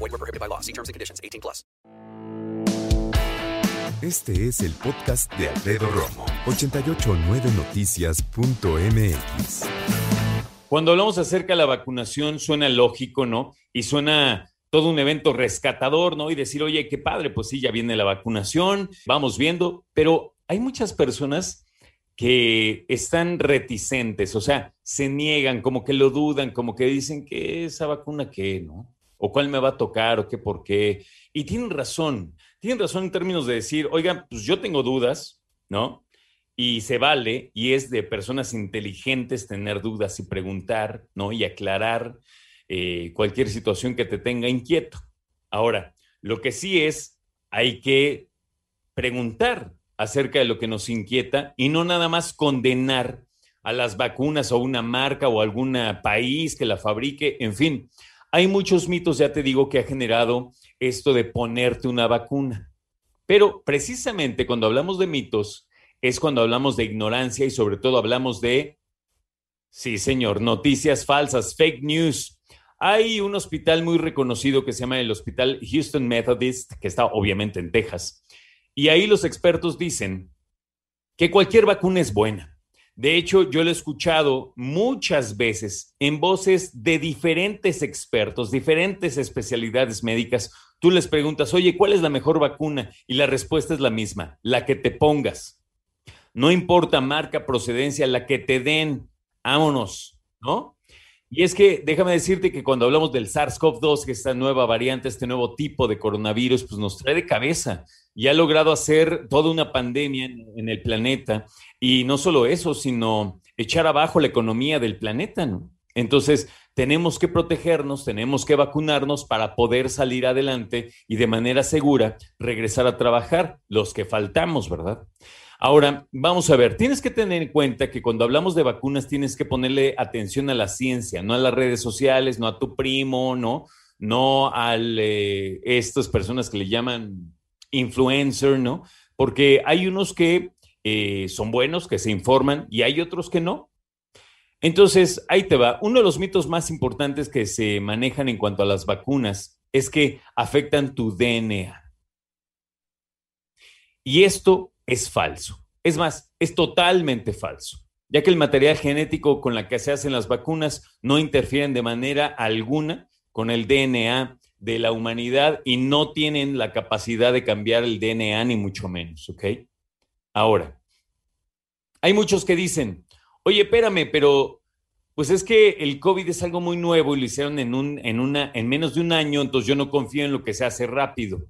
Void were prohibited by law. See terms and conditions. 18 plus. Este es el podcast de Alfredo Romo. 889noticias.mx. Cuando hablamos acerca de la vacunación, suena lógico, ¿no? Y suena todo un evento rescatador, ¿no? Y decir, oye, qué padre, pues sí, ya viene la vacunación, vamos viendo, pero hay muchas personas que están reticentes, o sea, se niegan, como que lo dudan, como que dicen que esa vacuna qué, ¿no? O cuál me va a tocar, o qué, por qué. Y tienen razón, tienen razón en términos de decir, oigan, pues yo tengo dudas, ¿no? y se vale, y es de personas inteligentes tener dudas y preguntar, ¿no? Y aclarar eh, cualquier situación que te tenga inquieto. Ahora, lo que sí es, hay que preguntar acerca de lo que nos inquieta y no nada más condenar a las vacunas o una marca o algún país que la fabrique, en fin. Hay muchos mitos, ya te digo, que ha generado esto de ponerte una vacuna. Pero precisamente cuando hablamos de mitos, es cuando hablamos de ignorancia y sobre todo hablamos de, sí señor, noticias falsas, fake news. Hay un hospital muy reconocido que se llama el Hospital Houston Methodist, que está obviamente en Texas. Y ahí los expertos dicen que cualquier vacuna es buena. De hecho, yo lo he escuchado muchas veces en voces de diferentes expertos, diferentes especialidades médicas. Tú les preguntas, oye, ¿cuál es la mejor vacuna? Y la respuesta es la misma, la que te pongas no importa marca, procedencia, la que te den, vámonos, ¿no? Y es que déjame decirte que cuando hablamos del SARS-CoV-2, que esta nueva variante, este nuevo tipo de coronavirus, pues nos trae de cabeza y ha logrado hacer toda una pandemia en, el planeta. Y no solo eso, sino echar abajo la economía del planeta, ¿no? Entonces, tenemos que protegernos, tenemos que vacunarnos para poder salir adelante y de manera segura regresar a trabajar, los que faltamos, ¿verdad? Ahora, vamos a ver, tienes que tener en cuenta que cuando hablamos de vacunas tienes que ponerle atención a la ciencia, no a las redes sociales, no a tu primo, no, no a eh, estas personas que le llaman influencer, ¿no? Porque hay unos que eh, son buenos, que se informan, y hay otros que no. Entonces, ahí te va. Uno de los mitos más importantes que se manejan en cuanto a las vacunas es que afectan tu DNA. Y esto es falso. Es más, es totalmente falso, ya que el material genético con la que se hacen las vacunas no interfieren de manera alguna con el DNA de la humanidad y no tienen la capacidad de cambiar el DNA ni mucho menos, ¿ok? Ahora, hay muchos que dicen, oye, espérame, pero pues es que el COVID es algo muy nuevo y lo hicieron en, un, en, una, en menos de un año, entonces yo no confío en lo que se hace rápido.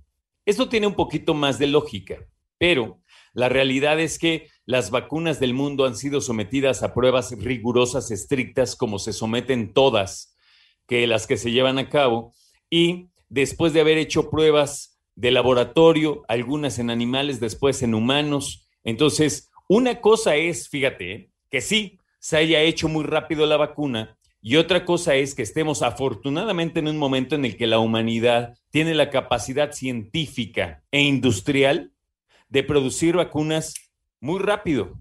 Esto tiene un poquito más de lógica, pero la realidad es que las vacunas del mundo han sido sometidas a pruebas rigurosas, estrictas, como se someten todas que las que se llevan a cabo, y después de haber hecho pruebas de laboratorio, algunas en animales, después en humanos, entonces, una cosa es, fíjate, que sí, se haya hecho muy rápido la vacuna, y otra cosa es que estemos afortunadamente en un momento en el que la humanidad tiene la capacidad científica e industrial de producir vacunas muy rápido.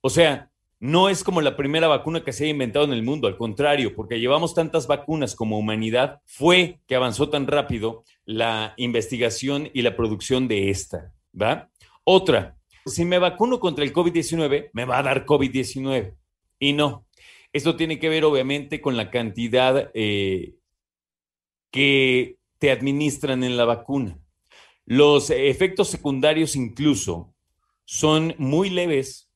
O sea, no es como la primera vacuna que se haya inventado en el mundo, al contrario, porque llevamos tantas vacunas como humanidad, fue que avanzó tan rápido la investigación y la producción de esta, ¿va? Otra, si me vacuno contra el COVID-19, me va a dar COVID-19. Y no, esto tiene que ver obviamente con la cantidad eh, que te administran en la vacuna. Los efectos secundarios incluso son muy leves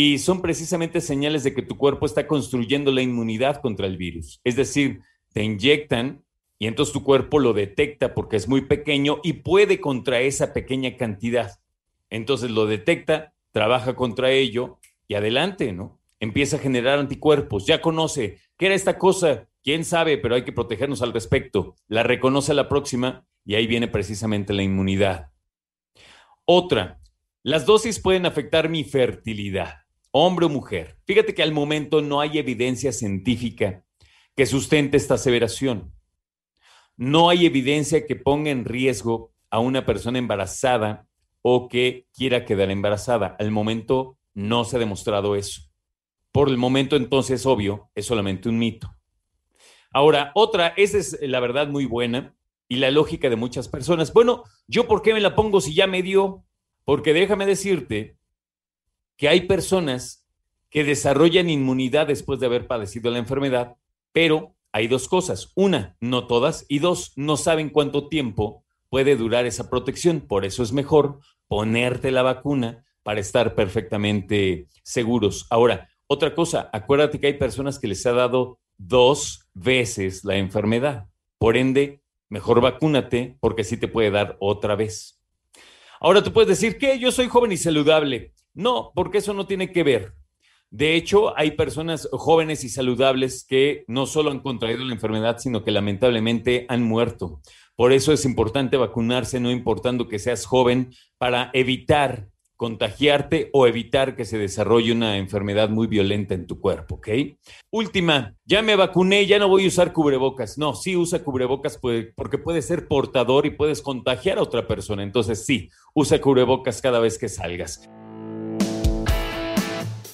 y son precisamente señales de que tu cuerpo está construyendo la inmunidad contra el virus. Es decir, te inyectan y entonces tu cuerpo lo detecta porque es muy pequeño y puede contra esa pequeña cantidad. Entonces lo detecta, trabaja contra ello y adelante, ¿no? Empieza a generar anticuerpos, ya conoce qué era esta cosa, quién sabe, pero hay que protegernos al respecto. La reconoce a la próxima y ahí viene precisamente la inmunidad. Otra, las dosis pueden afectar mi fertilidad, hombre o mujer. Fíjate que al momento no hay evidencia científica que sustente esta aseveración. No hay evidencia que ponga en riesgo a una persona embarazada o que quiera quedar embarazada. Al momento no se ha demostrado eso. Por el momento entonces, obvio, es solamente un mito. Ahora, otra, esa es la verdad muy buena y la lógica de muchas personas. Bueno, ¿yo por qué me la pongo si ya me dio? Porque déjame decirte que hay personas que desarrollan inmunidad después de haber padecido la enfermedad, pero hay dos cosas. Una, no todas, y dos, no saben cuánto tiempo puede durar esa protección. Por eso es mejor ponerte la vacuna para estar perfectamente seguros. Ahora, otra cosa, acuérdate que hay personas que les ha dado dos veces la enfermedad. Por ende, mejor vacúnate porque sí te puede dar otra vez. Ahora tú puedes decir que yo soy joven y saludable. No, porque eso no tiene que ver. De hecho, hay personas jóvenes y saludables que no solo han contraído la enfermedad, sino que lamentablemente han muerto. Por eso es importante vacunarse, no importando que seas joven, para evitar contagiarte o evitar que se desarrolle una enfermedad muy violenta en tu cuerpo, ¿ok? Última, ya me vacuné, ya no voy a usar cubrebocas. No, sí usa cubrebocas porque puede ser portador y puedes contagiar a otra persona. Entonces sí, usa cubrebocas cada vez que salgas.